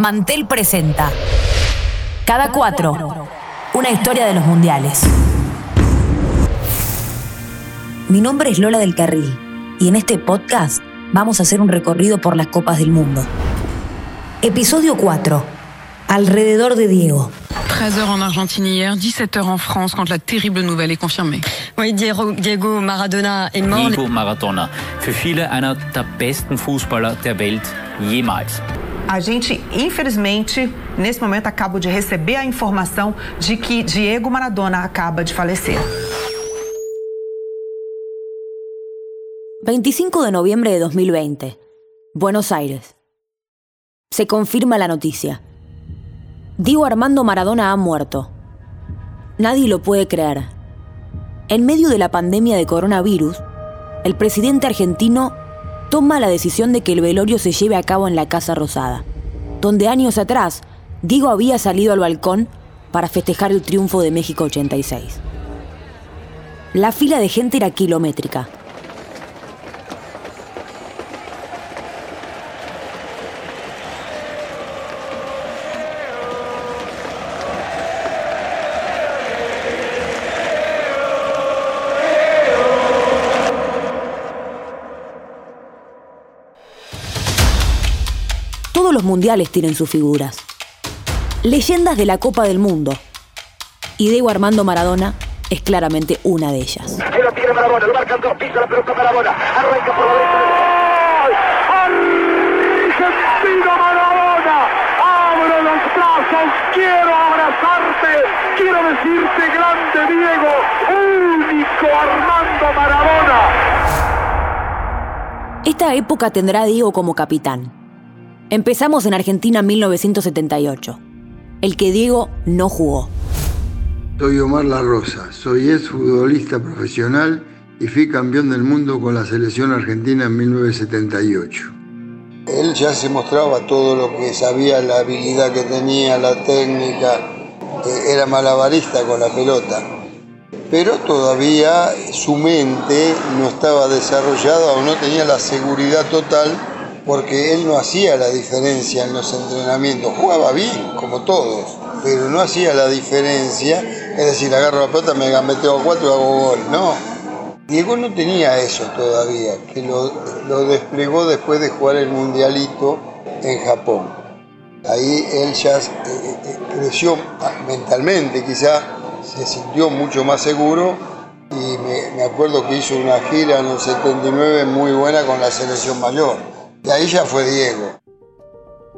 Mantel presenta Cada cuatro, una historia de los mundiales. Mi nombre es Lola del Carril y en este podcast vamos a hacer un recorrido por las copas del mundo. Episodio 4. Alrededor de Diego. 13h en Argentine hier, 17h en France quand la terrible nouvelle est confirmée. Oui, Diego, Diego Maradona est mort. Diego Maradona. Für viele einer der besten Fußballer der Welt jemals. A gente, infelizmente, nesse momento acabo de receber a informação de que Diego Maradona acaba de falecer. 25 de noviembre de 2020. Buenos Aires. Se confirma la noticia. Diego Armando Maradona ha muerto. Nadie lo puede creer. En medio de la pandemia de coronavirus, el presidente argentino toma la decisión de que el velorio se lleve a cabo en la Casa Rosada, donde años atrás Diego había salido al balcón para festejar el triunfo de México 86. La fila de gente era kilométrica. Mundiales tienen sus figuras. Leyendas de la Copa del Mundo. Y Diego Armando Maradona es claramente una de ellas. La tiene Marabona, lo marcan dos, pisa la pelota Marabona, arranca por la derecha. Argentina Marabona, abro los brazos, quiero abrazarte, quiero decirte grande Diego, único Armando Marabona. Esta época tendrá a Diego como capitán. Empezamos en Argentina en 1978, el que Diego no jugó. Soy Omar La Rosa, soy exfutbolista profesional y fui campeón del mundo con la selección argentina en 1978. Él ya se mostraba todo lo que sabía, la habilidad que tenía, la técnica, eh, era malabarista con la pelota. Pero todavía su mente no estaba desarrollada o no tenía la seguridad total porque él no hacía la diferencia en los entrenamientos. Jugaba bien, como todos, pero no hacía la diferencia. Es decir, agarro la pelota, me meteo a cuatro y hago gol. No. Diego no tenía eso todavía, que lo, lo desplegó después de jugar el mundialito en Japón. Ahí él ya eh, eh, creció mentalmente, quizá se sintió mucho más seguro y me, me acuerdo que hizo una gira en el 79 muy buena con la selección mayor. Y ahí ya fue Diego.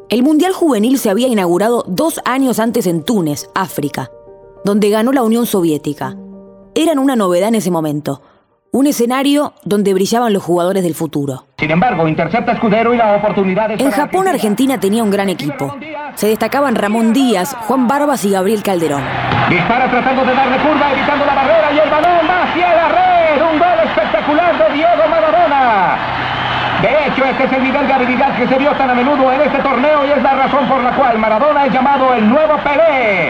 El Mundial Juvenil se había inaugurado dos años antes en Túnez, África, donde ganó la Unión Soviética. Eran una novedad en ese momento, un escenario donde brillaban los jugadores del futuro. Sin embargo, intercepta Escudero y la oportunidad es En para Japón, Argentina tenía un gran equipo. Se destacaban Ramón Díaz, Juan Barbas y Gabriel Calderón. Dispara tratando de darle curva, evitando la barrera y el balón va hacia la red. Un gol espectacular de Diego Maradona. De hecho, este es el nivel de habilidad que se vio tan a menudo en este torneo y es la razón por la cual Maradona es llamado el nuevo Pelé.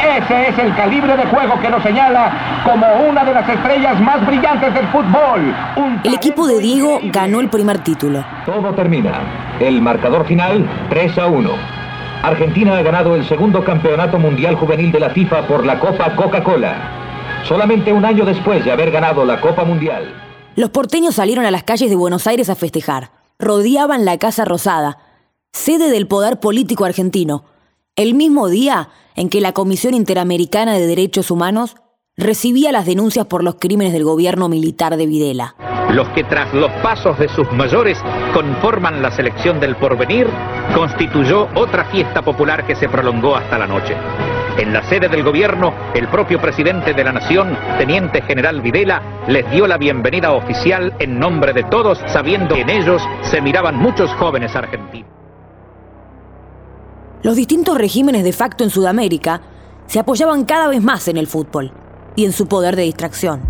Ese es el calibre de juego que lo señala como una de las estrellas más brillantes del fútbol. Un El equipo de Diego ganó el primer título. Todo termina. El marcador final 3 a 1. Argentina ha ganado el segundo campeonato mundial juvenil de la FIFA por la Copa Coca-Cola. Solamente un año después de haber ganado la Copa Mundial. Los porteños salieron a las calles de Buenos Aires a festejar. Rodeaban la Casa Rosada, sede del poder político argentino, el mismo día en que la Comisión Interamericana de Derechos Humanos recibía las denuncias por los crímenes del gobierno militar de Videla. los que tras los pasos de sus mayores conforman la selección del porvenir, constituyó otra fiesta popular que se prolongó hasta la noche. En la sede del gobierno, el propio presidente de la nación, teniente general Videla, les dio la bienvenida oficial en nombre de todos, sabiendo que en ellos se miraban muchos jóvenes argentinos. Los distintos regímenes de facto en Sudamérica se apoyaban cada vez más en el fútbol y en su poder de distracción.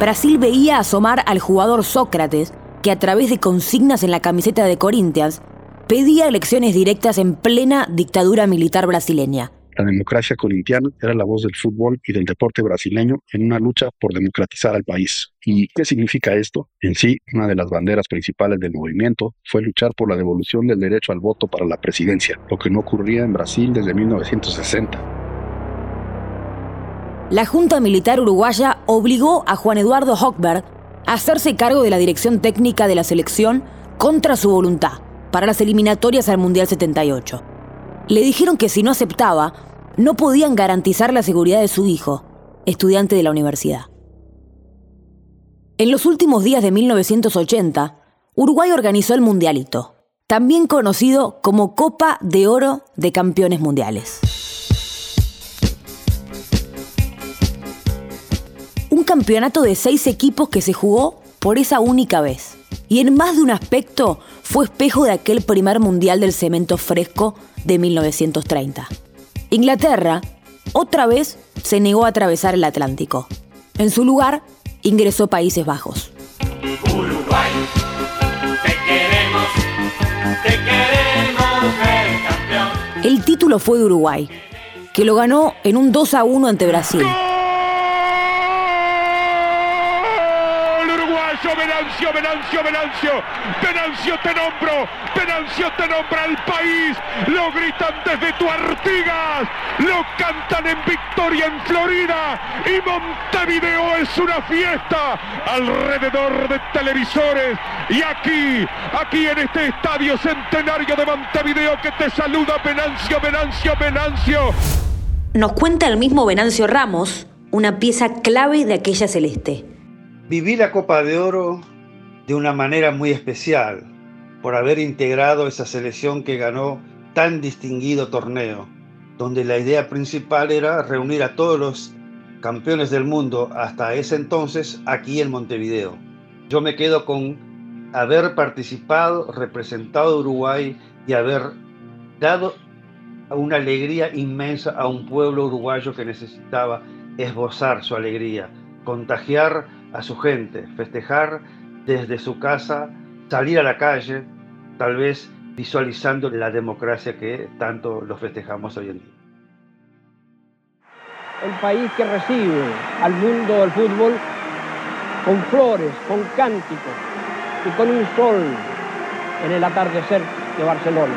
Brasil veía asomar al jugador Sócrates, que a través de consignas en la camiseta de Corinthians pedía elecciones directas en plena dictadura militar brasileña. La democracia corintiana era la voz del fútbol y del deporte brasileño en una lucha por democratizar al país. ¿Y qué significa esto? En sí, una de las banderas principales del movimiento fue luchar por la devolución del derecho al voto para la presidencia, lo que no ocurría en Brasil desde 1960. La Junta Militar Uruguaya obligó a Juan Eduardo Hochberg a hacerse cargo de la dirección técnica de la selección contra su voluntad para las eliminatorias al Mundial 78. Le dijeron que si no aceptaba, no podían garantizar la seguridad de su hijo, estudiante de la universidad. En los últimos días de 1980, Uruguay organizó el Mundialito, también conocido como Copa de Oro de Campeones Mundiales. Un campeonato de seis equipos que se jugó por esa única vez. Y en más de un aspecto fue espejo de aquel primer mundial del cemento fresco de 1930. Inglaterra, otra vez, se negó a atravesar el Atlántico. En su lugar, ingresó Países Bajos. Uruguay, te queremos, te queremos ver campeón. El título fue de Uruguay, que lo ganó en un 2 a 1 ante Brasil. Venancio, Venancio, Venancio, Venancio te nombro, Venancio te nombra el país, lo gritan desde tu Artigas, lo cantan en Victoria en Florida. Y Montevideo es una fiesta alrededor de televisores. Y aquí, aquí en este estadio centenario de Montevideo que te saluda Venancio, Venancio, Venancio. Nos cuenta el mismo Venancio Ramos, una pieza clave de aquella celeste. Viví la Copa de Oro de una manera muy especial por haber integrado esa selección que ganó tan distinguido torneo, donde la idea principal era reunir a todos los campeones del mundo hasta ese entonces aquí en Montevideo. Yo me quedo con haber participado, representado Uruguay y haber dado una alegría inmensa a un pueblo uruguayo que necesitaba esbozar su alegría, contagiar a su gente, festejar desde su casa, salir a la calle, tal vez visualizando la democracia que tanto lo festejamos hoy en día. El país que recibe al mundo del fútbol con flores, con cánticos y con un sol en el atardecer de Barcelona.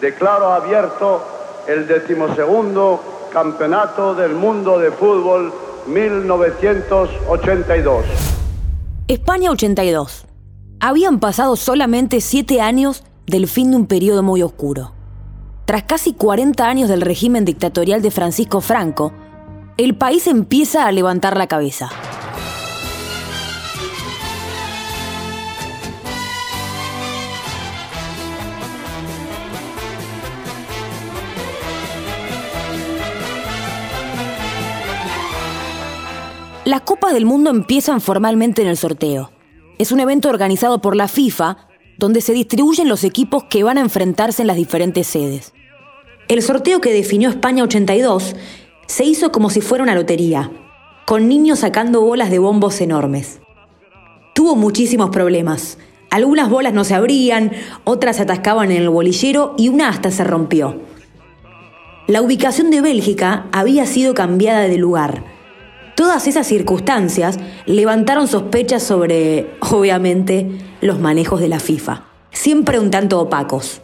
declaro abierto el decimosegundo Campeonato del Mundo de Fútbol 1982. España 82. Habían pasado solamente siete años del fin de un periodo muy oscuro. Tras casi 40 años del régimen dictatorial de Francisco Franco, el país empieza a levantar la cabeza. Las Copas del Mundo empiezan formalmente en el sorteo. Es un evento organizado por la FIFA donde se distribuyen los equipos que van a enfrentarse en las diferentes sedes. El sorteo que definió España 82 se hizo como si fuera una lotería, con niños sacando bolas de bombos enormes. Tuvo muchísimos problemas. Algunas bolas no se abrían, otras se atascaban en el bolillero y una hasta se rompió. La ubicación de Bélgica había sido cambiada de lugar Todas esas circunstancias levantaron sospechas sobre, obviamente, los manejos de la FIFA, siempre un tanto opacos.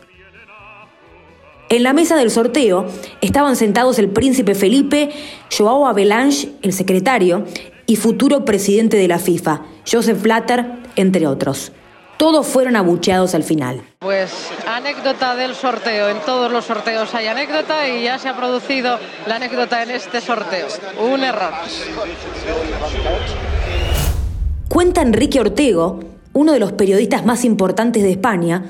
En la mesa del sorteo estaban sentados el príncipe Felipe, Joao Avalanche, el secretario, y futuro presidente de la FIFA, Joseph Blatter, entre otros todos fueron abucheados al final. Pues anécdota del sorteo. En todos los sorteos hay anécdota y ya se ha producido la anécdota en este sorteo. Un error. Cuenta Enrique Ortego, uno de los periodistas más importantes de España,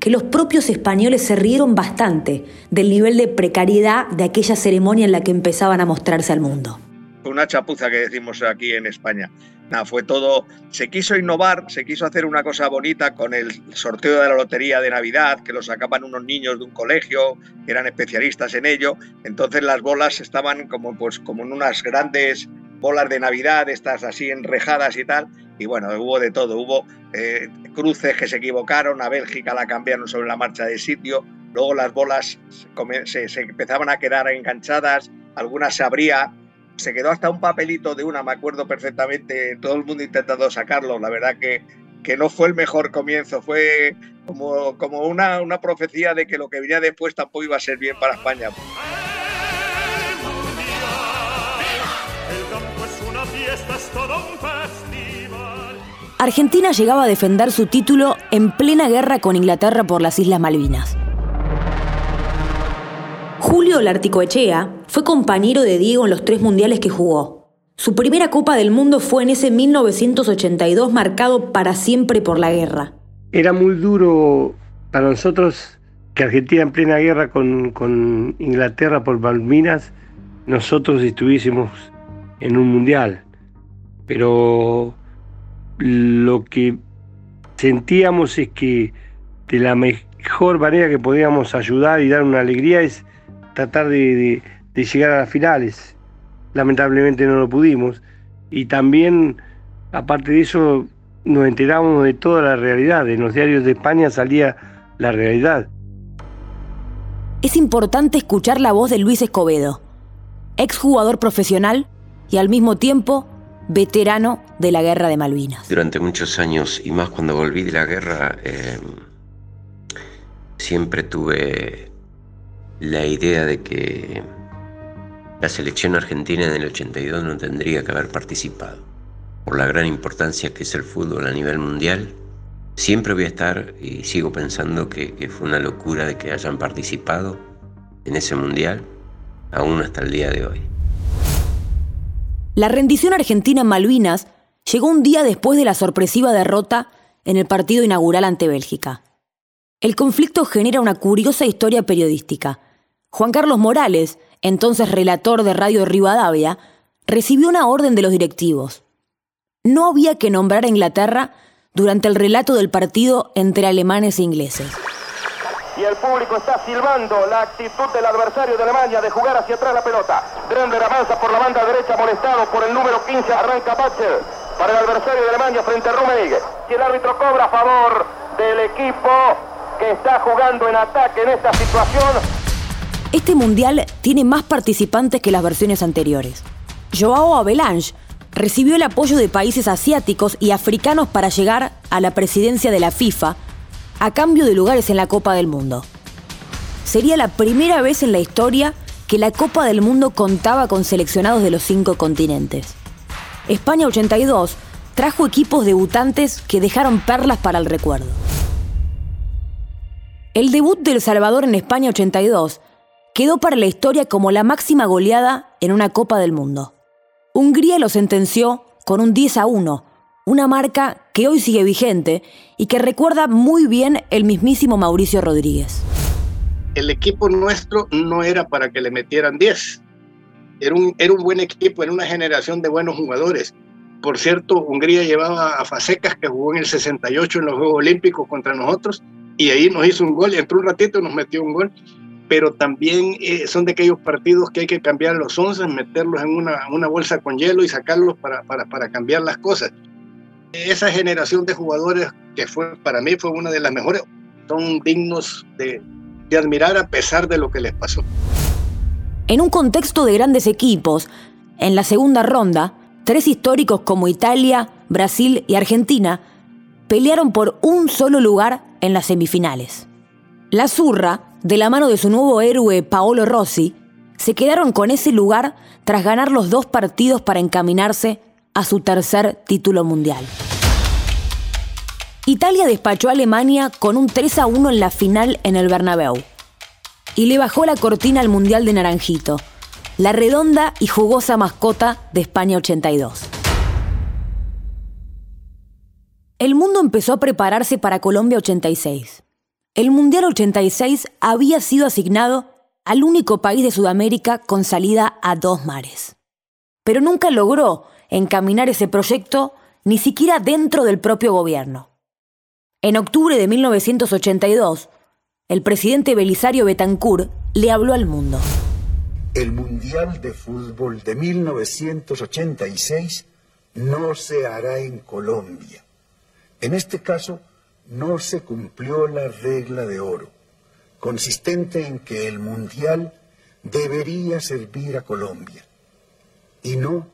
que los propios españoles se rieron bastante del nivel de precariedad de aquella ceremonia en la que empezaban a mostrarse al mundo. Una chapuza que decimos aquí en España. Nada, fue todo, se quiso innovar, se quiso hacer una cosa bonita con el sorteo de la lotería de Navidad, que lo sacaban unos niños de un colegio, que eran especialistas en ello, entonces las bolas estaban como, pues, como en unas grandes bolas de Navidad, estas así enrejadas y tal, y bueno, hubo de todo, hubo eh, cruces que se equivocaron, a Bélgica la cambiaron sobre la marcha de sitio, luego las bolas se, se, empezaban a quedar enganchadas, algunas se abría, se quedó hasta un papelito de una, me acuerdo perfectamente, todo el mundo intentando sacarlo, la verdad que, que no fue el mejor comienzo, fue como, como una, una profecía de que lo que venía después tampoco iba a ser bien para España. Argentina llegaba a defender su título en plena guerra con Inglaterra por las Islas Malvinas. Julio Larticoechea fue compañero de Diego en los tres mundiales que jugó. Su primera Copa del Mundo fue en ese 1982 marcado para siempre por la guerra. Era muy duro para nosotros que Argentina en plena guerra con, con Inglaterra por Malvinas, nosotros estuviésemos en un mundial. Pero lo que sentíamos es que de la mejor manera que podíamos ayudar y dar una alegría es tratar de, llegar a las finales. Lamentablemente no lo pudimos. Y también, aparte de eso, nos enteramos de toda la realidad. En los diarios de España salía la realidad. Es importante escuchar la voz de Luis Escobedo, exjugador profesional y al mismo tiempo veterano de la guerra de Malvinas. Durante muchos años, y más cuando volví de la guerra, eh, siempre tuve la idea de que la selección argentina en el 82 no tendría que haber participado. Por la gran importancia que es el fútbol a nivel mundial, siempre voy a estar y sigo pensando que, fue una locura de que hayan participado en ese mundial, aún hasta el día de hoy. La rendición argentina en Malvinas llegó un día después de la sorpresiva derrota en el partido inaugural ante Bélgica. El conflicto genera una curiosa historia periodística. Juan Carlos Morales, entonces relator de Radio Rivadavia, recibió una orden de los directivos. No había que nombrar a Inglaterra durante el relato del partido entre alemanes e ingleses y el público está silbando la actitud del adversario de Alemania de jugar hacia atrás la pelota. Drender avanza por la banda derecha molestado por el número 15, arranca Batcher para el adversario de Alemania frente a Rummenigge. Y el árbitro cobra a favor del equipo está jugando en ataque en esta situación. Este mundial tiene más participantes que las versiones anteriores. Joao Avalanche recibió el apoyo de países asiáticos y africanos para llegar a la presidencia de la FIFA a cambio de lugares en la Copa del Mundo. Sería la primera vez en la historia que la Copa del Mundo contaba con seleccionados de los cinco continentes. España 82 trajo equipos debutantes que dejaron perlas para el recuerdo. El debut del Salvador en España 82 quedó para la historia como la máxima goleada en una Copa del Mundo. Hungría lo sentenció con un 10 a 1, una marca que hoy sigue vigente y que recuerda muy bien el mismísimo Mauricio Rodríguez. El equipo nuestro no era para que le metieran 10. Era un, era un buen equipo, era una generación de buenos jugadores. Por cierto, Hungría llevaba a Facecas, que jugó en el 68 en los Juegos Olímpicos contra nosotros, y ahí nos hizo un gol, entró un ratito y nos metió un gol. Pero también eh, son de aquellos partidos que hay que cambiar los 11, meterlos en una, una bolsa con hielo y sacarlos para, para, para cambiar las cosas esa generación de jugadores que fue para mí fue una de las mejores, son dignos de, de admirar a pesar de lo que les pasó. En un contexto de grandes equipos, en la segunda ronda, tres históricos como Italia, Brasil y Argentina pelearon por un solo lugar en las semifinales. La Zurra, de la mano de su nuevo héroe Paolo Rossi, se quedaron con ese lugar tras ganar los dos partidos para encaminarse a su tercer título mundial. Italia despachó a Alemania con un 3 a 1 en la final en el Bernabéu y le bajó la cortina al Mundial de Naranjito, la redonda y jugosa mascota de España 82. El mundo empezó a prepararse para Colombia 86. El Mundial 86 había sido asignado al único país de Sudamérica con salida a dos mares. Pero nunca logró encaminar ese proyecto ni siquiera dentro del propio gobierno. En octubre de 1982, el presidente Belisario Betancourt le habló al mundo. El Mundial de Fútbol de 1986 no se hará en Colombia. En este caso, no se cumplió la regla de oro. consistente en que el Mundial debería servir a Colombia y no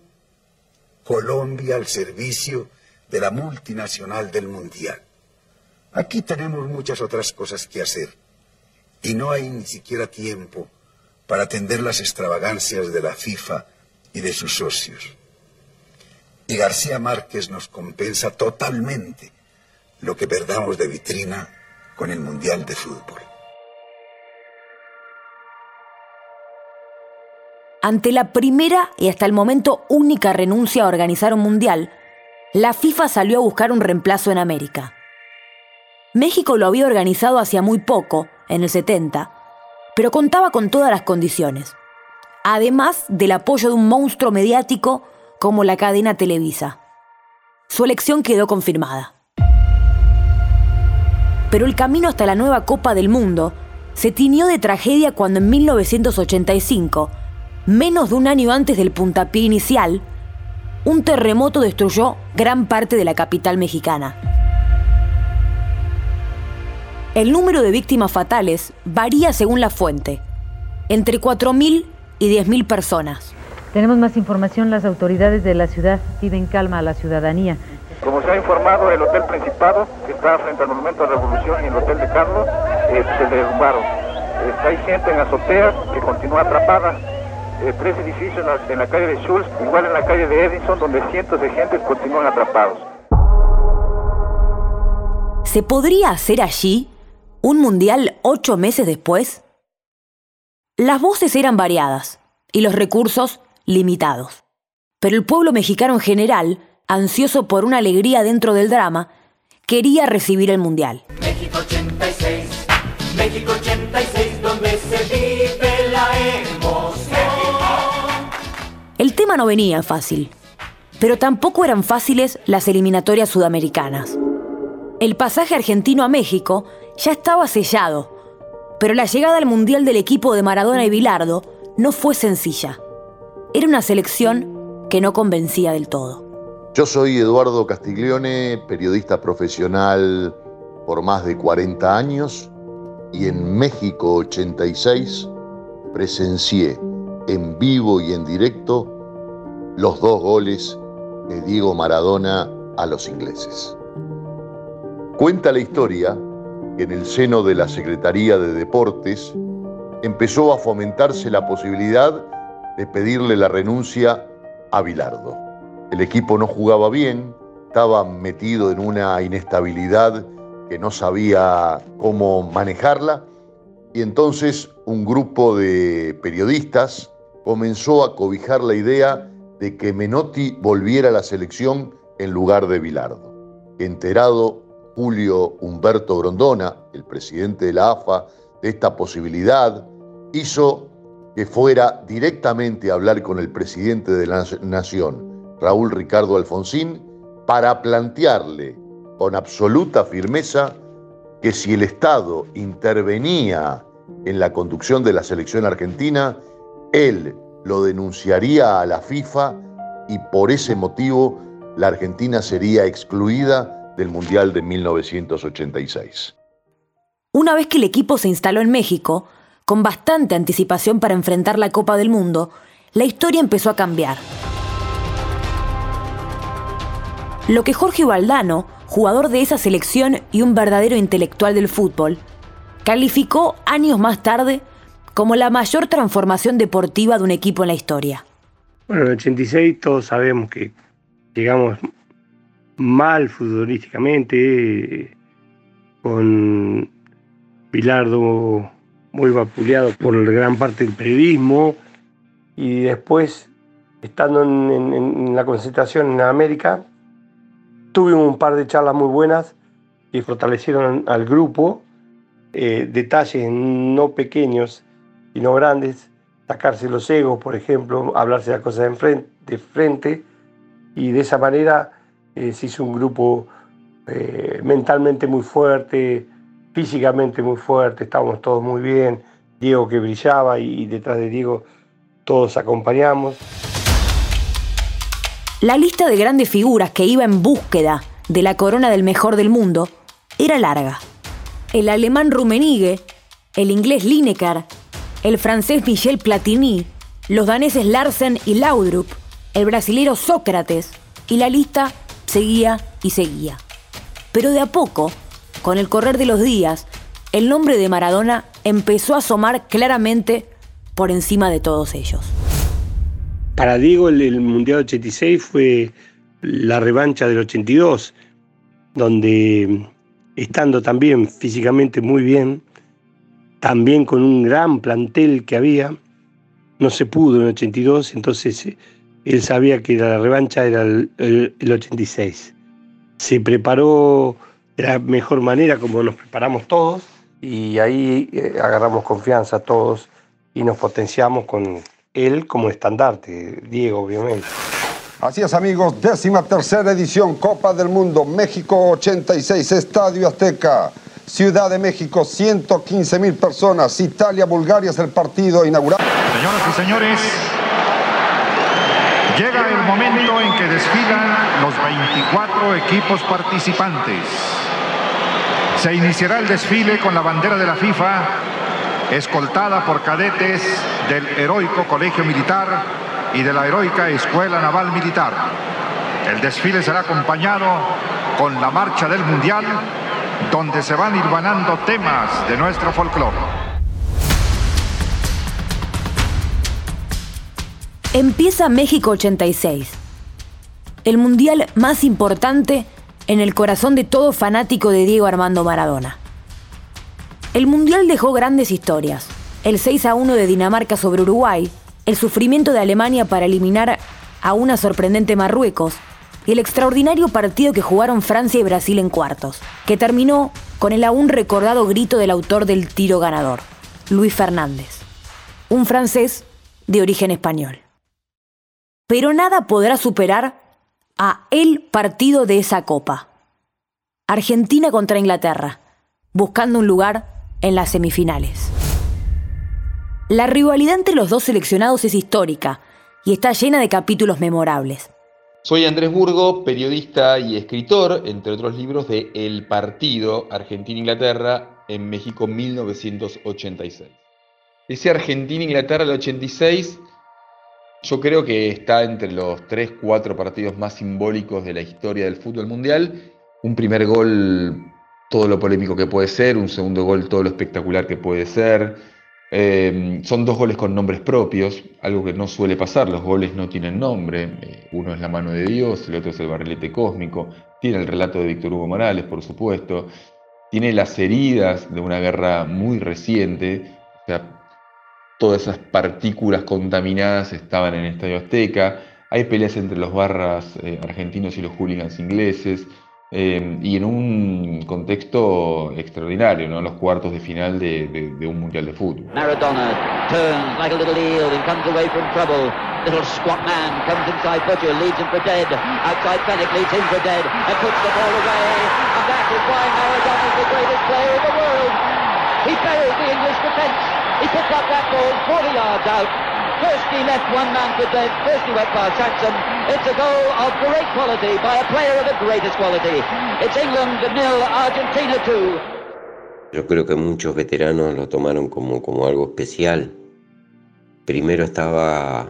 Colombia al servicio de la multinacional del Mundial. Aquí tenemos muchas otras cosas que hacer y no hay ni siquiera tiempo para atender las extravagancias de la FIFA y de sus socios. Y García Márquez nos compensa totalmente lo que perdamos de vitrina con el Mundial de Fútbol. Ante la primera y hasta el momento única renuncia a organizar un mundial, la FIFA salió a buscar un reemplazo en América. México lo había organizado hacía muy poco, en el 70, pero contaba con todas las condiciones, además del apoyo de un monstruo mediático como la cadena Televisa. Su elección quedó confirmada. Pero el camino hasta la nueva Copa del Mundo se tiñó de tragedia cuando en 1985 menos de un año antes del puntapié inicial, un terremoto destruyó gran parte de la capital mexicana. El número de víctimas fatales varía según la fuente, entre 4.000 y 10.000 personas. Tenemos más información, las autoridades de la ciudad piden calma a la ciudadanía. Como se ha informado, el Hotel Principado, que está frente al Monumento de la Revolución, y el Hotel de Carlos, eh, se derrumbaron. Eh, hay gente en azotea que continúa atrapada eh, tres edificios en la, en la, calle de Schultz, igual en la calle de Edison, donde cientos de gentes continúan atrapados. ¿Se podría hacer allí un mundial ocho meses después? Las voces eran variadas y los recursos limitados. Pero el pueblo mexicano en general, ansioso por una alegría dentro del drama, quería recibir el mundial. México 86, México 86, donde se vive la emoción. El tema no venía fácil, pero tampoco eran fáciles las eliminatorias sudamericanas. El pasaje argentino a México ya estaba sellado, pero la llegada al Mundial del equipo de Maradona y Bilardo no fue sencilla. Era una selección que no convencía del todo. Yo soy Eduardo Castiglione, periodista profesional por más de 40 años y en México 86 presencié en vivo y en directo los dos goles de Diego Maradona a los ingleses. Cuenta la historia que en el seno de la Secretaría de Deportes empezó a fomentarse la posibilidad de pedirle la renuncia a Bilardo. El equipo no jugaba bien, estaba metido en una inestabilidad que no sabía cómo manejarla y entonces un grupo de periodistas comenzó a cobijar la idea de que Menotti volviera a la selección en lugar de Bilardo. Enterado Julio Humberto Grondona, el presidente de la AFA, de esta posibilidad, hizo que fuera directamente a hablar con el presidente de la Nación, Raúl Ricardo Alfonsín, para plantearle con absoluta firmeza que si el Estado intervenía en la conducción de la selección argentina, él lo denunciaría a la FIFA y por ese motivo la Argentina sería excluida del Mundial de 1986. Una vez que el equipo se instaló en México, con bastante anticipación para enfrentar la Copa del Mundo, la historia empezó a cambiar. Lo que Jorge Valdano, jugador de esa selección y un verdadero intelectual del fútbol, calificó años más tarde como la mayor transformación deportiva de un equipo en la historia. Bueno, en el 86 todos sabemos que llegamos mal futbolísticamente, con Bilardo muy vapuleado por gran parte del periodismo, y después, estando en, la concentración en América, tuvimos un par de charlas muy buenas y fortalecieron al grupo, eh, detalles no pequeños y no grandes, sacarse los egos, por ejemplo, hablarse las cosas de frente, de frente. Y de esa manera eh, se hizo un grupo eh, mentalmente muy fuerte, físicamente muy fuerte, estábamos todos muy bien, Diego que brillaba y, detrás de Diego todos acompañamos. La lista de grandes figuras que iba en búsqueda de la corona del mejor del mundo era larga. El alemán Rummenigge el inglés Lineker, el francés Michel Platini, los daneses Larsen y Laudrup, el brasilero Sócrates, y la lista seguía y seguía. Pero de a poco, con el correr de los días, el nombre de Maradona empezó a asomar claramente por encima de todos ellos. Para Diego el, Mundial 86 fue la revancha del 82, donde estando también físicamente muy bien, también con un gran plantel que había, no se pudo en el 82, entonces eh, él sabía que la revancha era el, 86. Se preparó de la mejor manera como nos preparamos todos y ahí eh, agarramos confianza todos y nos potenciamos con él como estandarte, Diego obviamente. Así es amigos, décima tercera edición Copa del Mundo, México 86, Estadio Azteca. Ciudad de México, 115 mil personas. Italia, Bulgaria es el partido inaugural. Señoras y señores, llega el momento en que desfilan los 24 equipos participantes. Se iniciará el desfile con la bandera de la FIFA, escoltada por cadetes del heroico Colegio Militar y de la heroica Escuela Naval Militar. El desfile será acompañado con la marcha del Mundial donde se van irvanando temas de nuestro folclore. Empieza México 86, el mundial más importante en el corazón de todo fanático de Diego Armando Maradona. El mundial dejó grandes historias, el 6 a 1 de Dinamarca sobre Uruguay, el sufrimiento de Alemania para eliminar a una sorprendente Marruecos, y el extraordinario partido que jugaron Francia y Brasil en cuartos, que terminó con el aún recordado grito del autor del tiro ganador, Luis Fernández, un francés de origen español. Pero nada podrá superar a el partido de esa copa. Argentina contra Inglaterra, buscando un lugar en las semifinales. La rivalidad entre los dos seleccionados es histórica y está llena de capítulos memorables. Soy Andrés Burgo, periodista y escritor, entre otros libros, de El Partido Argentina-Inglaterra en México 1986. Ese Argentina-Inglaterra del 86 yo creo que está entre los 3, 4 partidos más simbólicos de la historia del fútbol mundial. Un primer gol, todo lo polémico que puede ser, un segundo gol, todo lo espectacular que puede ser. Em, son dos goles con nombres propios, algo que no suele pasar, los goles no tienen nombre, eh, uno es la mano de Dios, el otro es el barrilete cósmico, tiene el relato de Víctor Hugo Morales, por supuesto, tiene las heridas de una guerra muy reciente, o sea, todas esas partículas contaminadas estaban en el Estadio Azteca, hay peleas entre los barras eh, argentinos y los hooligans ingleses, eh, y en un contexto extraordinario, ¿no? Los cuartos de final de, de, de, un mundial de fútbol. Maradona turns like a little eel and comes away from trouble. Little squat man comes inside Butcher, leads him for dead. Outside Fennec leads him for dead and puts the ball away. And that is why Maradona is the greatest player in the world. He buried the English defence. He picked up that ball 40 yards out. First he left one man for dead, first he went past Saxon. It's a goal of great quality by a player of the greatest quality. It's England nil, Argentina 2. Yo creo que muchos veteranos lo tomaron como, como algo especial. Primero estaba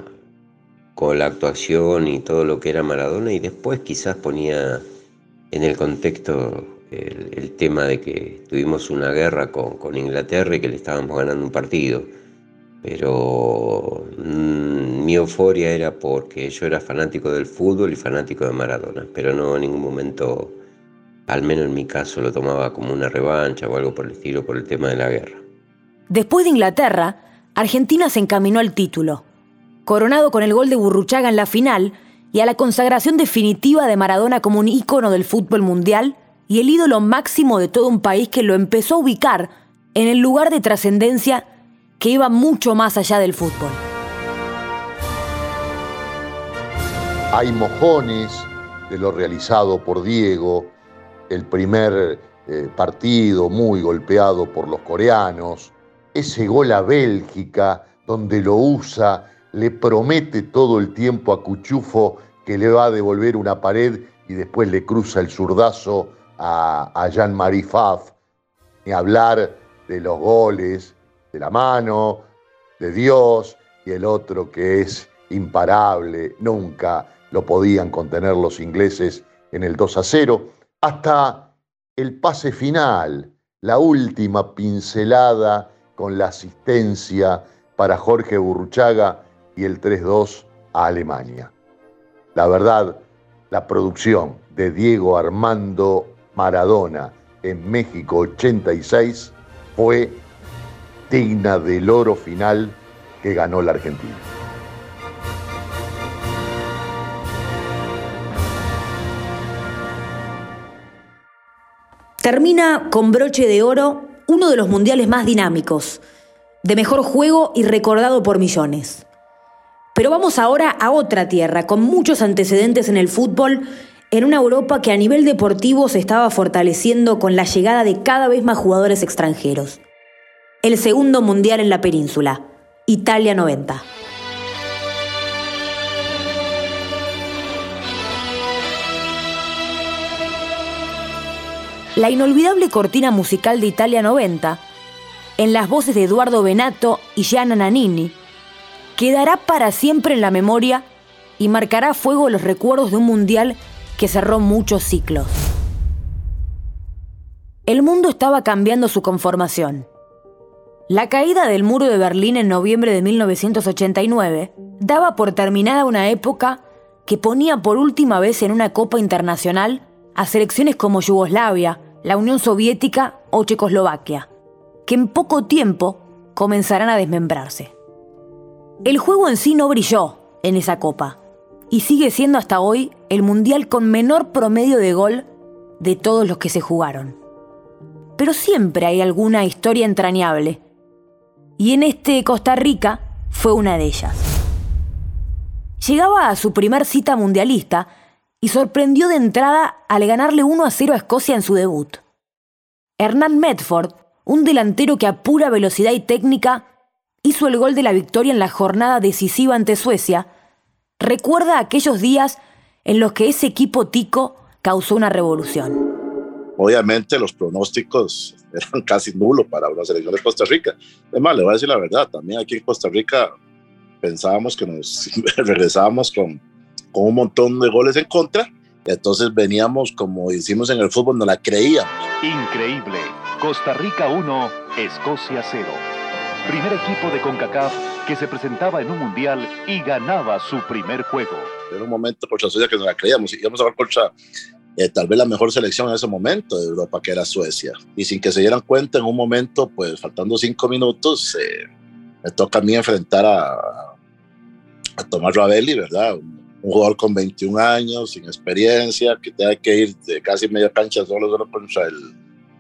con la actuación y todo lo que era Maradona y después quizás ponía en el contexto el, tema de que tuvimos una guerra con, con Inglaterra y que le estábamos ganando un partido pero mmm, mi euforia era porque yo era fanático del fútbol y fanático de Maradona, pero no en ningún momento, al menos en mi caso, lo tomaba como una revancha o algo por el estilo por el tema de la guerra. Después de Inglaterra, Argentina se encaminó al título, coronado con el gol de Burruchaga en la final y a la consagración definitiva de Maradona como un ícono del fútbol mundial y el ídolo máximo de todo un país que lo empezó a ubicar en el lugar de trascendencia que iba mucho más allá del fútbol. Hay mojones de lo realizado por Diego, el primer eh, partido muy golpeado por los coreanos, ese gol a Bélgica donde lo usa, le promete todo el tiempo a Cuchufo que le va a devolver una pared y después le cruza el zurdazo a, Jean-Marie Pfaff, ni hablar de los goles, de la mano, de Dios, y el otro que es imparable, nunca lo podían contener los ingleses en el 2 a 0, hasta el pase final, la última pincelada con la asistencia para Jorge Burruchaga y el 3-2 a Alemania. La verdad, la producción de Diego Armando Maradona en México 86 fue digna del oro final que ganó la Argentina. Termina con broche de oro uno de los mundiales más dinámicos, de mejor juego y recordado por millones. Pero vamos ahora a otra tierra, con muchos antecedentes en el fútbol, en una Europa que a nivel deportivo se estaba fortaleciendo con la llegada de cada vez más jugadores extranjeros. El segundo mundial en la península, Italia 90. La inolvidable cortina musical de Italia 90, en las voces de Eduardo Benato y Gianna Nannini, quedará para siempre en la memoria y marcará fuego los recuerdos de un mundial que cerró muchos ciclos. El mundo estaba cambiando su conformación. La caída del muro de Berlín en noviembre de 1989 daba por terminada una época que ponía por última vez en una Copa Internacional a selecciones como Yugoslavia, la Unión Soviética o Checoslovaquia, que en poco tiempo comenzarán a desmembrarse. El juego en sí no brilló en esa copa y sigue siendo hasta hoy el mundial con menor promedio de gol de todos los que se jugaron. Pero siempre hay alguna historia entrañable y en este Costa Rica fue una de ellas. Llegaba a su primer cita mundialista y sorprendió de entrada al ganarle 1 a 0 a Escocia en su debut. Hernán Medford, un delantero que a pura velocidad y técnica hizo el gol de la victoria en la jornada decisiva ante Suecia, recuerda aquellos días en los que ese equipo tico causó una revolución. Obviamente los pronósticos eran casi nulos para una selección de Costa Rica. Además, le voy a decir la verdad, también aquí en Costa Rica pensábamos que nos regresábamos con con un montón de goles en contra. Y entonces veníamos, como hicimos en el fútbol, no la creíamos. Increíble. Costa Rica 1, Escocia 0. Primer equipo de CONCACAF que se presentaba en un mundial y ganaba su primer juego. Era un momento contra Suecia que no la creíamos. Íbamos a ver contra eh, tal vez la mejor selección en ese momento de Europa, que era Suecia. Y sin que se dieran cuenta, en un momento, pues faltando cinco minutos, eh, me toca a mí enfrentar a, a Tomás Ravelli, ¿verdad? un jugador con 21 años, sin experiencia, que tenga que ir de casi media cancha solo, solo contra el,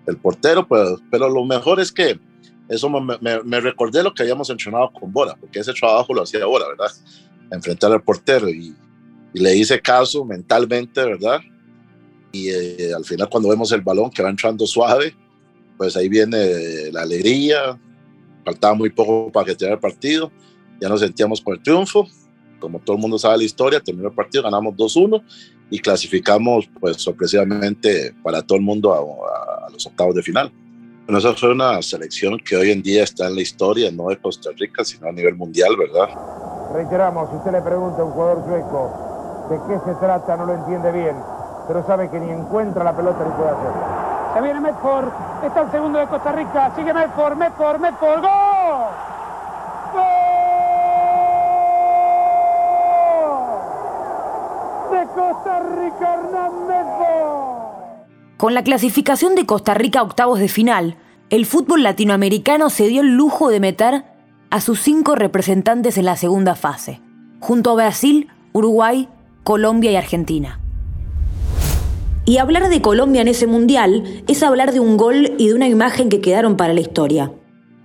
el portero, pues, pero lo mejor es que eso me, me, recordé lo que habíamos entrenado con Bora, porque ese trabajo lo hacía Bora, ¿verdad? Enfrentar al portero y, y le hice caso mentalmente, ¿verdad? Y eh, al final cuando vemos el balón que va entrando suave, pues ahí viene la alegría, faltaba muy poco para que tenga el partido, ya nos sentíamos con el triunfo como todo el mundo sabe la historia, terminó el partido, ganamos 2-1 y clasificamos pues sorpresivamente para todo el mundo a, los octavos de final. Bueno, esa fue una selección que hoy en día está en la historia, no de Costa Rica, sino a nivel mundial, ¿verdad? Reiteramos, si usted le pregunta a un jugador sueco de qué se trata, no lo entiende bien, pero sabe que ni encuentra la pelota ni puede hacerlo. Se viene Medford, está el segundo de Costa Rica, sigue Medford, Medford, Medford, ¡gol! ¡Gol! Costa Rica, Con la clasificación de Costa Rica a octavos de final, el fútbol latinoamericano se dio el lujo de meter a sus cinco representantes en la segunda fase, junto a Brasil, Uruguay, Colombia y Argentina. Y hablar de Colombia en ese mundial es hablar de un gol y de una imagen que quedaron para la historia.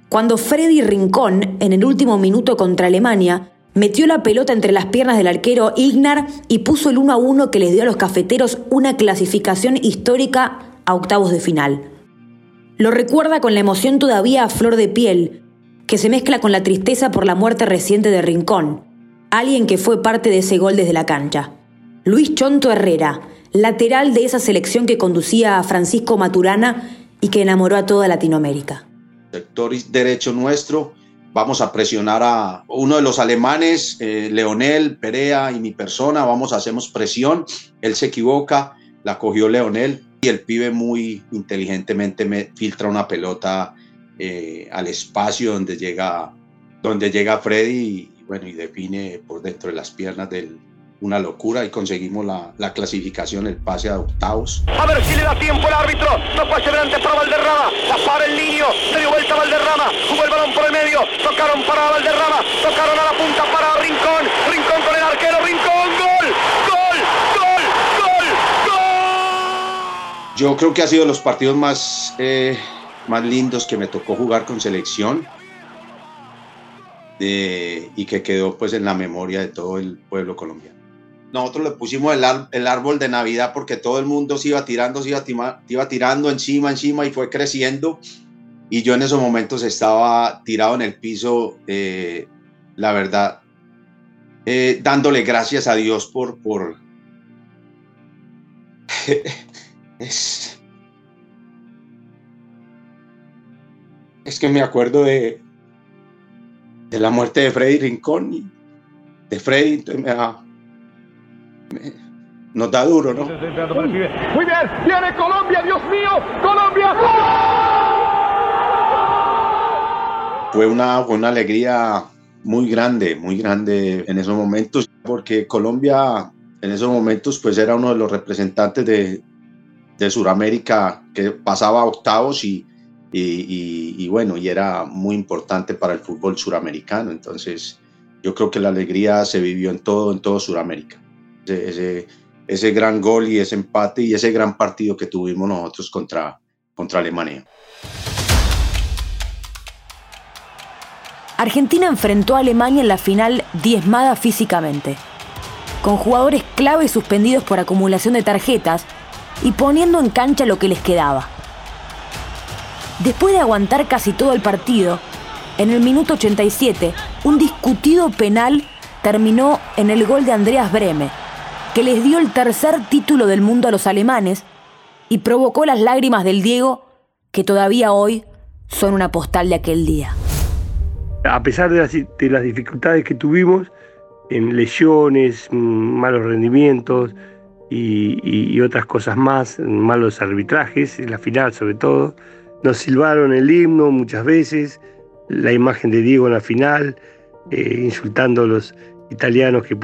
Cuando Freddy Rincón, en el último minuto contra Alemania, metió la pelota entre las piernas del arquero Ignar y puso el 1 a 1 que les dio a los cafeteros una clasificación histórica a octavos de final. Lo recuerda con la emoción todavía a flor de piel, que se mezcla con la tristeza por la muerte reciente de Rincón, alguien que fue parte de ese gol desde la cancha. Luis Chonto Herrera, lateral de esa selección que conducía a Francisco Maturana y que enamoró a toda Latinoamérica. sector derecho nuestro, vamos a presionar a uno de los alemanes, eh, Leonel, Perea y mi persona, vamos, hacemos presión, él se equivoca, la cogió Leonel y el pibe muy inteligentemente me filtra una pelota eh, al espacio donde llega, donde llega Freddy y, bueno, y define por dentro de las piernas del, una locura y conseguimos la, la, clasificación, el pase a octavos. A ver si le da tiempo el árbitro. No pase delante para Valderrama. La para el niño. Se dio vuelta Valderrama. Jugó el balón por el medio. Tocaron para Valderrama. Tocaron a la punta para Rincón. Rincón con el arquero. Rincón. Gol. Gol. Gol. Gol. Gol. Yo creo que ha sido los partidos más, eh, más lindos que me tocó jugar con selección. Y que quedó pues en la memoria de todo el pueblo colombiano nosotros le pusimos el, el, árbol de Navidad porque todo el mundo se iba tirando, se iba, iba, tirando encima, encima y fue creciendo. Y yo en esos momentos estaba tirado en el piso, eh, la verdad, eh, dándole gracias a Dios por... por es, es que me acuerdo de, de la muerte de Freddy Rincón, de Freddy, entonces me da, nos da duro, ¿no? Muy bien, viene Colombia, Dios mío, Colombia. Fue una, fue una alegría muy grande, muy grande en esos momentos, porque Colombia en esos momentos pues era uno de los representantes de, de Sudamérica que pasaba a octavos y, y, y, bueno, y era muy importante para el fútbol suramericano. Entonces, yo creo que la alegría se vivió en todo, en todo Sudamérica ese, ese gran gol y ese empate y ese gran partido que tuvimos nosotros contra, contra Alemania. Argentina enfrentó a Alemania en la final diezmada físicamente, con jugadores clave suspendidos por acumulación de tarjetas y poniendo en cancha lo que les quedaba. Después de aguantar casi todo el partido, en el minuto 87, un discutido penal terminó en el gol de Andreas Breme, que les dio el tercer título del mundo a los alemanes y provocó las lágrimas del Diego que todavía hoy son una postal de aquel día. A pesar de las, de las dificultades que tuvimos en lesiones, mm, malos rendimientos y, otras cosas más, malos arbitrajes, en la final sobre todo, nos silbaron el himno muchas veces, la imagen de Diego en la final, eh, insultando a los italianos que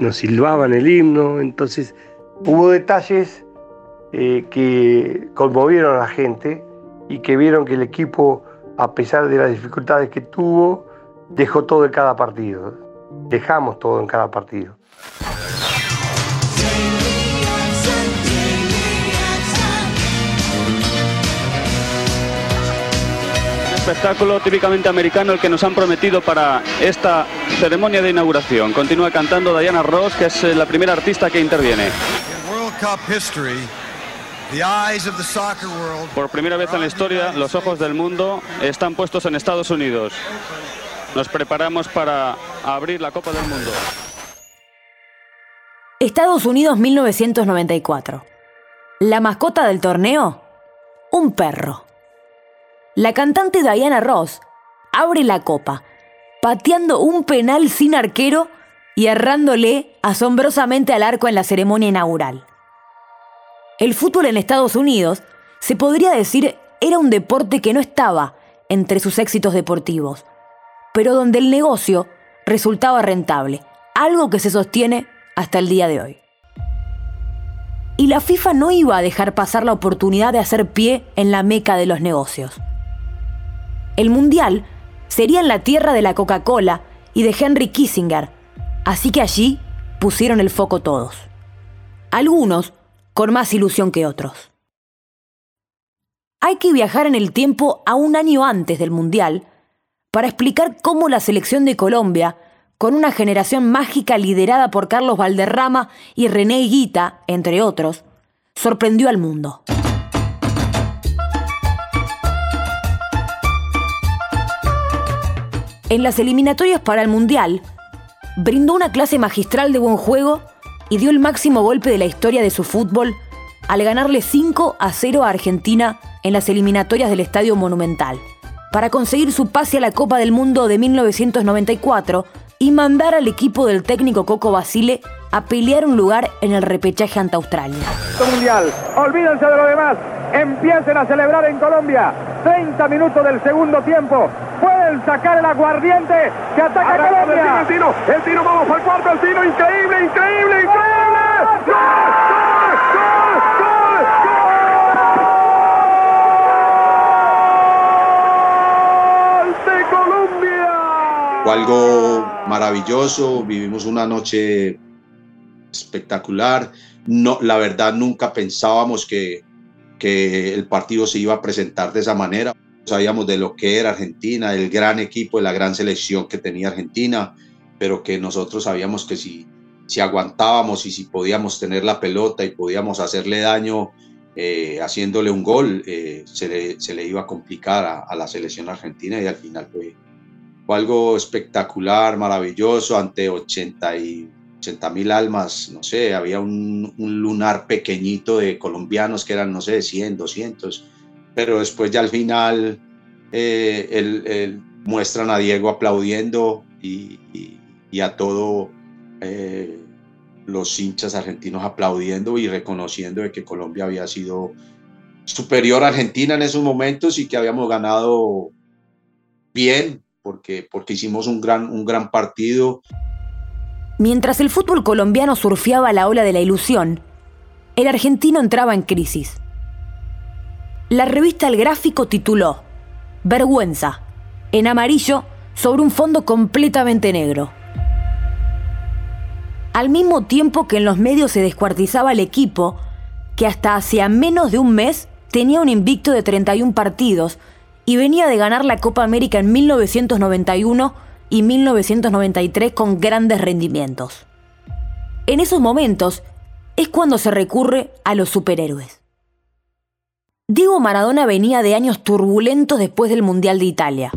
nos silbaban el himno, entonces hubo detalles eh, que conmovieron a la gente y que vieron que el equipo, a pesar de las dificultades que tuvo, dejó todo en cada partido. Dejamos todo en cada partido. espectáculo típicamente americano el que nos han prometido para esta ceremonia de inauguración. Continúa cantando Diana Ross, que es eh, la primera artista que interviene. Por primera vez en la historia, los ojos del mundo están puestos en Estados Unidos. Nos preparamos para abrir la Copa del Mundo. Estados Unidos 1994. La mascota del torneo, un perro. La cantante Diana Ross abre la copa, pateando un penal sin arquero y errándole asombrosamente al arco en la ceremonia inaugural. El fútbol en Estados Unidos, se podría decir, era un deporte que no estaba entre sus éxitos deportivos, pero donde el negocio resultaba rentable, algo que se sostiene hasta el día de hoy. Y la FIFA no iba a dejar pasar la oportunidad de hacer pie en la meca de los negocios. El Mundial sería en la tierra de la Coca-Cola y de Henry Kissinger, así que allí pusieron el foco todos. Algunos con más ilusión que otros. Hay que viajar en el tiempo a un año antes del Mundial para explicar cómo la selección de Colombia, con una generación mágica liderada por Carlos Valderrama y René Higuita, entre otros, sorprendió al mundo. En las eliminatorias para el Mundial, brindó una clase magistral de buen juego y dio el máximo golpe de la historia de su fútbol al ganarle 5 a 0 a Argentina en las eliminatorias del Estadio Monumental, para conseguir su pase a la Copa del Mundo de 1994 y mandar al equipo del técnico Coco Basile a pelear un lugar en el repechaje ante Australia. Olvídense de lo demás, empiecen a celebrar en Colombia. 30 minutos del segundo tiempo, pueden sacar el aguardiente que ataca a Colombia. El tiro, el tiro, vamos al cuarto, el tiro, increíble, increíble, increíble. ¡Gol! Fue algo maravilloso, vivimos una noche espectacular. No, la verdad nunca pensábamos que, que el partido se iba a presentar de esa manera. Sabíamos de lo que era Argentina, el gran equipo, la gran selección que tenía Argentina, pero que nosotros sabíamos que si, si aguantábamos y si podíamos tener la pelota y podíamos hacerle daño eh, haciéndole un gol, eh, se, le, se, le, iba a complicar a, a la selección argentina y al final fue, fue algo espectacular, maravilloso, ante 80 y mil almas, no sé, había un, un, lunar pequeñito de colombianos que eran, no sé, 100, 200, pero después ya al final eh, el, el, muestran a Diego aplaudiendo y a todo eh, los hinchas argentinos aplaudiendo y reconociendo de que Colombia había sido superior a Argentina en esos momentos y que habíamos ganado bien, porque, porque hicimos un gran, un gran partido. Mientras el fútbol colombiano surfeaba la ola de la ilusión, el argentino entraba en crisis. La revista El Gráfico tituló Vergüenza, en amarillo, sobre un fondo completamente negro. Al mismo tiempo que en los medios se descuartizaba el equipo, que hasta hacía menos de un mes tenía un invicto de 31 partidos y venía de ganar la Copa América en 1991 y 1993 con grandes rendimientos. En esos momentos es cuando se recurre a los superhéroes. Diego Maradona venía de años turbulentos después del Mundial de Italia.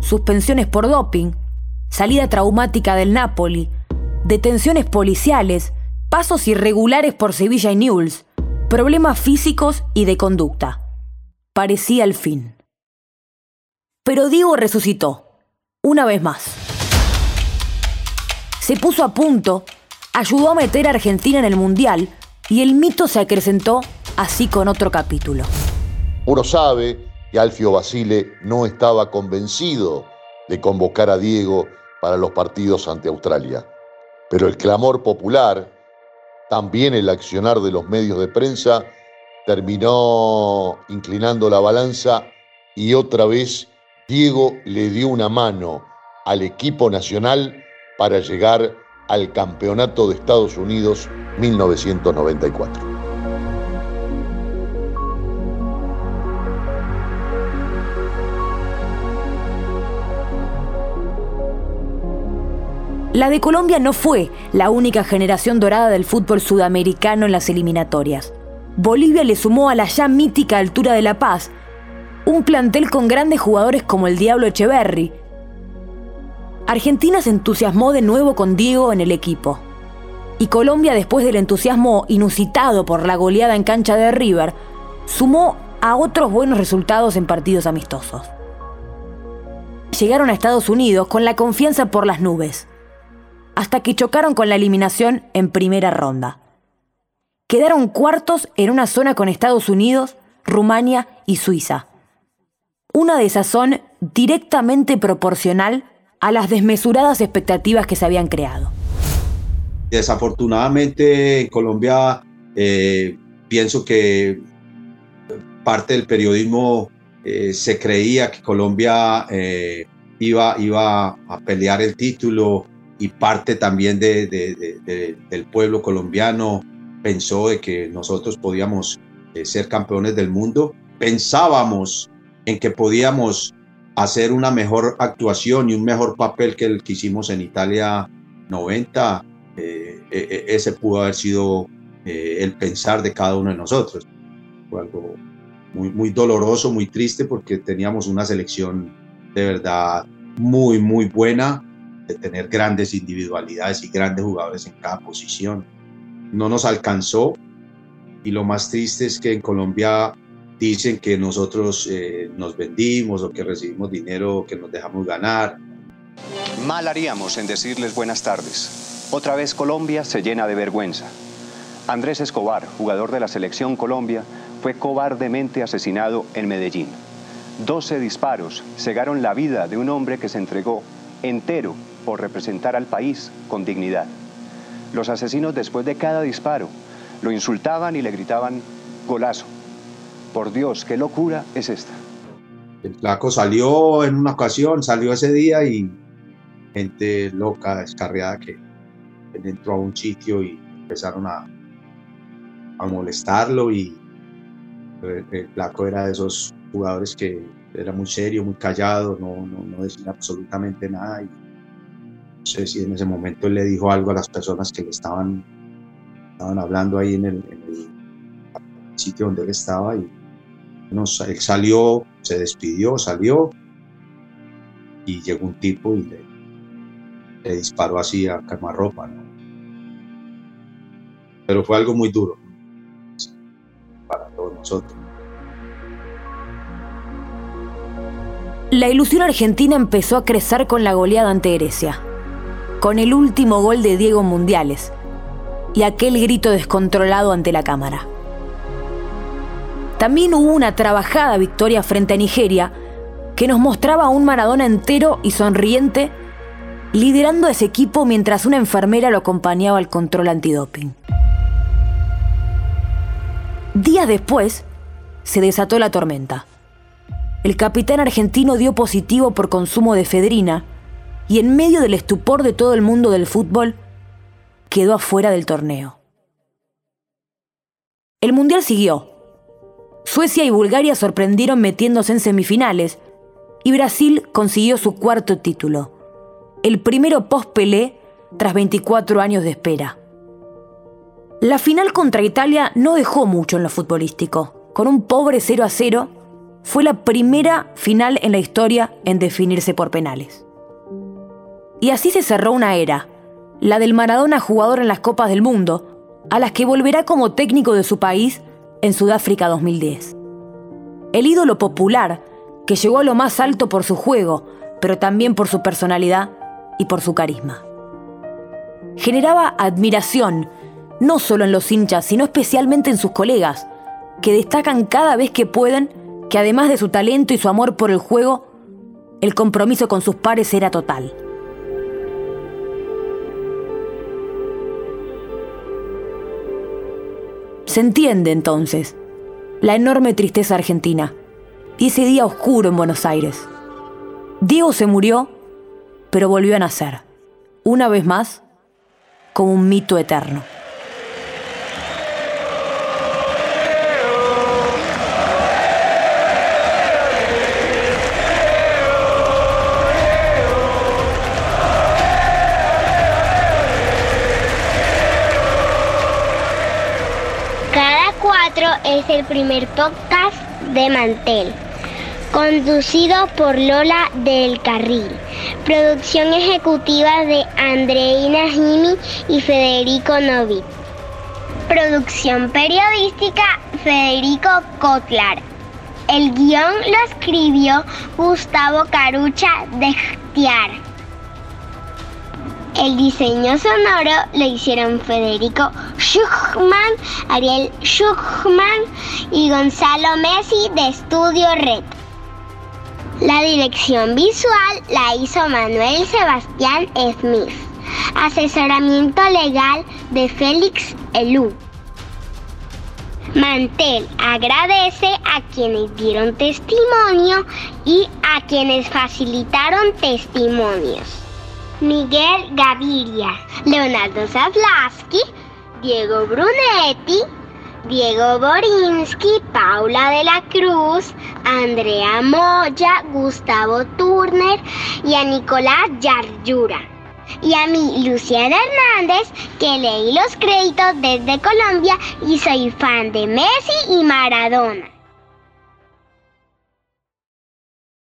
Suspensiones por doping, salida traumática del Napoli, detenciones policiales, pasos irregulares por Sevilla y Newell's, problemas físicos y de conducta. Parecía el fin. Pero Diego resucitó, una vez más. Se puso a punto, ayudó a meter a Argentina en el Mundial y el mito se acrecentó así con otro capítulo. Uno sabe que Alfio Basile no estaba convencido de convocar a Diego para los partidos ante Australia. Pero el clamor popular, también el accionar de los medios de prensa, terminó inclinando la balanza y otra vez Diego le dio una mano al equipo nacional para llegar al Campeonato de Estados Unidos 1994. La de Colombia no fue la única generación dorada del fútbol sudamericano en las eliminatorias. Bolivia le sumó a la ya mítica altura de La Paz un plantel con grandes jugadores como el Diablo Echeverry. Argentina se entusiasmó de nuevo con Diego en el equipo. Y Colombia, después del entusiasmo inusitado por la goleada en cancha de River, sumó a otros buenos resultados en partidos amistosos. Llegaron a Estados Unidos con la confianza por las nubes, hasta que chocaron con la eliminación en primera ronda. Quedaron cuartos en una zona con Estados Unidos, Rumania y Suiza una desazón directamente proporcional a las desmesuradas expectativas que se habían creado. Desafortunadamente en Colombia eh, pienso que parte del periodismo eh, se creía que Colombia eh, iba, iba a pelear el título y parte también de, de, de, del pueblo colombiano pensó de que nosotros podíamos ser campeones del mundo. Pensábamos en que podíamos hacer una mejor actuación y un mejor papel que el que hicimos en Italia 90, eh, e, e, ese pudo haber sido eh, el pensar de cada uno de nosotros. Fue algo muy, muy doloroso, muy triste, porque teníamos una selección de verdad muy, muy buena, de tener grandes individualidades y grandes jugadores en cada posición. No nos alcanzó y lo más triste es que en Colombia dicen que nosotros eh, nos vendimos o que recibimos dinero que nos dejamos ganar. Mal haríamos en decirles buenas tardes. Otra vez Colombia se llena de vergüenza. Andrés Escobar, jugador de la selección Colombia, fue cobardemente asesinado en Medellín. 12 disparos cegaron la vida de un hombre que se entregó entero por representar al país con dignidad. Los asesinos después de cada disparo lo insultaban y le gritaban golazo. Por Dios, qué locura es esta. El flaco salió en una ocasión, salió ese día y gente loca, descarriada que entró a un sitio y empezaron a, a molestarlo y el, el flaco era de esos jugadores que era muy serio, muy callado, no, no, decía absolutamente nada. Y no sé si en ese momento él le dijo algo a las personas que le estaban, estaban hablando ahí en el, en el sitio donde él estaba. Y él salió, se despidió, salió y llegó un tipo y le, disparó así a ropa ¿no? Pero fue algo muy duro para todos nosotros. La ilusión argentina empezó a crecer con la goleada ante Grecia, con el último gol de Diego Mundiales y aquel grito descontrolado ante la cámara. También hubo una trabajada victoria frente a Nigeria que nos mostraba a un Maradona entero y sonriente liderando a ese equipo mientras una enfermera lo acompañaba al control antidoping. Días después, se desató la tormenta. El capitán argentino dio positivo por consumo de efedrina y en medio del estupor de todo el mundo del fútbol, quedó afuera del torneo. El Mundial siguió. Suecia y Bulgaria sorprendieron metiéndose en semifinales y Brasil consiguió su cuarto título, el primero post-Pelé tras 24 años de espera. La final contra Italia no dejó mucho en lo futbolístico, con un pobre 0 a 0 fue la primera final en la historia en definirse por penales. Y así se cerró una era, la del Maradona jugador en las Copas del Mundo, a las que volverá como técnico de su país en Sudáfrica 2010. El ídolo popular, que llegó a lo más alto por su juego, pero también por su personalidad y por su carisma. Generaba admiración, no solo en los hinchas, sino especialmente en sus colegas, que destacan cada vez que pueden que además de su talento y su amor por el juego, el compromiso con sus pares era total. Se entiende entonces la enorme tristeza argentina y ese día oscuro en Buenos Aires. Diego se murió, pero volvió a nacer, una vez más, como un mito eterno. Es el primer podcast de Mantel, conducido por Lola del Carril. Producción ejecutiva de Andreina Jimi y Federico Novi. Producción periodística Federico Kotlar. El guion lo escribió Gustavo Carucha de Tiar. El diseño sonoro lo hicieron Federico Schuchman, Ariel Schuchman y Gonzalo Messi de Estudio Red. La dirección visual la hizo Manuel Sebastián Smith. Asesoramiento legal de Félix Elú. Mantel agradece a quienes dieron testimonio y a quienes facilitaron testimonios. Miguel Gaviria, Leonardo Zavlaski, Diego Brunetti, Diego Borinsky, Paula de la Cruz, Andrea Moya, Gustavo Turner y a Nicolás Yaryura. Y a mí, Luciana Hernández, que leí los créditos desde Colombia y soy fan de Messi y Maradona.